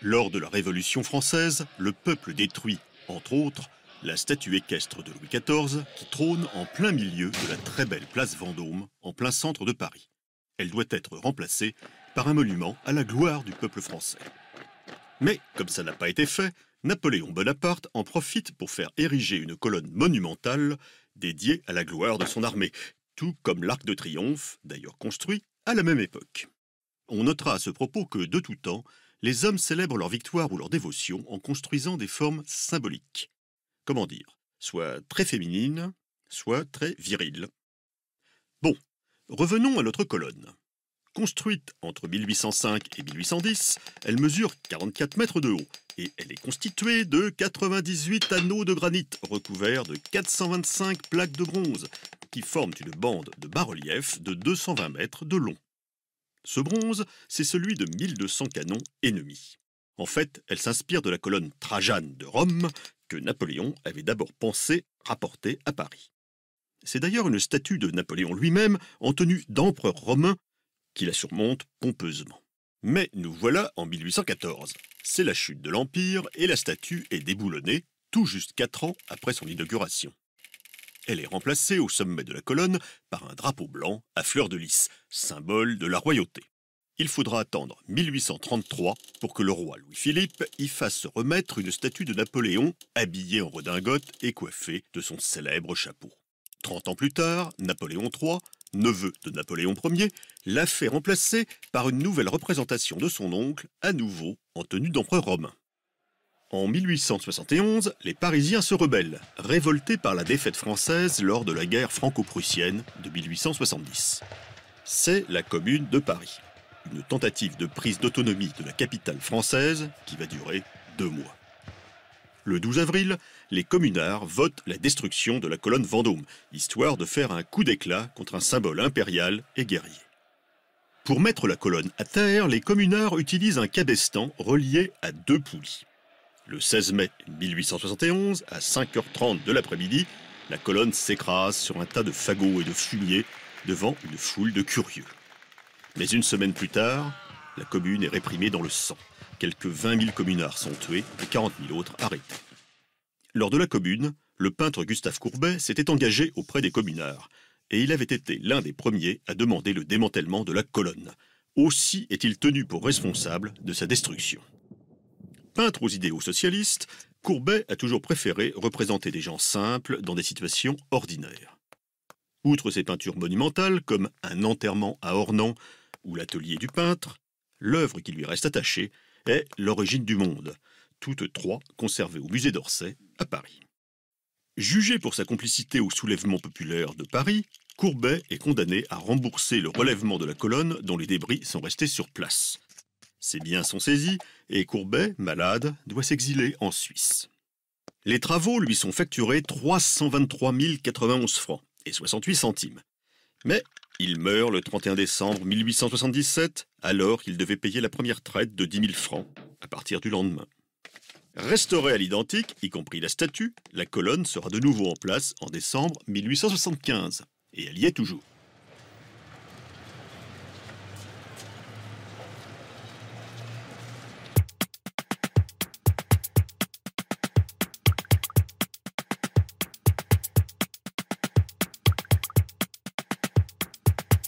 Lors de la Révolution française, le peuple détruit, entre autres, la statue équestre de Louis XIV qui trône en plein milieu de la très belle place Vendôme, en plein centre de Paris. Elle doit être remplacée par un monument à la gloire du peuple français. Mais, comme ça n'a pas été fait, Napoléon Bonaparte en profite pour faire ériger une colonne monumentale dédiée à la gloire de son armée, tout comme l'Arc de Triomphe, d'ailleurs construit à la même époque. On notera à ce propos que, de tout temps, les hommes célèbrent leur victoire ou leur dévotion en construisant des formes symboliques. Comment dire? Soit très féminines, soit très viriles. Bon, revenons à notre colonne. Construite entre 1805 et 1810, elle mesure 44 mètres de haut et elle est constituée de 98 anneaux de granit recouverts de 425 plaques de bronze qui forment une bande de bas-relief de 220 mètres de long. Ce bronze, c'est celui de 1200 canons ennemis. En fait, elle s'inspire de la colonne Trajane de Rome que Napoléon avait d'abord pensé rapporter à Paris. C'est d'ailleurs une statue de Napoléon lui-même en tenue d'empereur romain qui la surmonte pompeusement. Mais nous voilà en 1814. C'est la chute de l'Empire et la statue est déboulonnée tout juste quatre ans après son inauguration. Elle est remplacée au sommet de la colonne par un drapeau blanc à fleurs de lys, symbole de la royauté. Il faudra attendre 1833 pour que le roi Louis-Philippe y fasse remettre une statue de Napoléon habillée en redingote et coiffée de son célèbre chapeau. Trente ans plus tard, Napoléon III, neveu de Napoléon Ier, l'a fait remplacer par une nouvelle représentation de son oncle, à nouveau en tenue d'empereur romain. En 1871, les Parisiens se rebellent, révoltés par la défaite française lors de la guerre franco-prussienne de 1870. C'est la Commune de Paris, une tentative de prise d'autonomie de la capitale française qui va durer deux mois. Le 12 avril, les communards votent la destruction de la colonne Vendôme, histoire de faire un coup d'éclat contre un symbole impérial et guerrier. Pour mettre la colonne à terre, les communards utilisent un cabestan relié à deux poulies. Le 16 mai 1871, à 5h30 de l'après-midi, la colonne s'écrase sur un tas de fagots et de fumier devant une foule de curieux. Mais une semaine plus tard, la commune est réprimée dans le sang. Quelques 20 000 communards sont tués et 40 000 autres arrêtés. Lors de la commune, le peintre Gustave Courbet s'était engagé auprès des communards, et il avait été l'un des premiers à demander le démantèlement de la colonne. Aussi est-il tenu pour responsable de sa destruction. Peintre aux idéaux socialistes, Courbet a toujours préféré représenter des gens simples dans des situations ordinaires. Outre ses peintures monumentales, comme Un enterrement à Ornans ou L'atelier du peintre, l'œuvre qui lui reste attachée est L'origine du monde, toutes trois conservées au musée d'Orsay à Paris. Jugé pour sa complicité au soulèvement populaire de Paris, Courbet est condamné à rembourser le relèvement de la colonne dont les débris sont restés sur place. Ses biens sont saisis et Courbet, malade, doit s'exiler en Suisse. Les travaux lui sont facturés 323 091 francs et 68 centimes. Mais il meurt le 31 décembre 1877, alors qu'il devait payer la première traite de 10 000 francs à partir du lendemain. Restaurée à l'identique, y compris la statue, la colonne sera de nouveau en place en décembre 1875. Et elle y est toujours.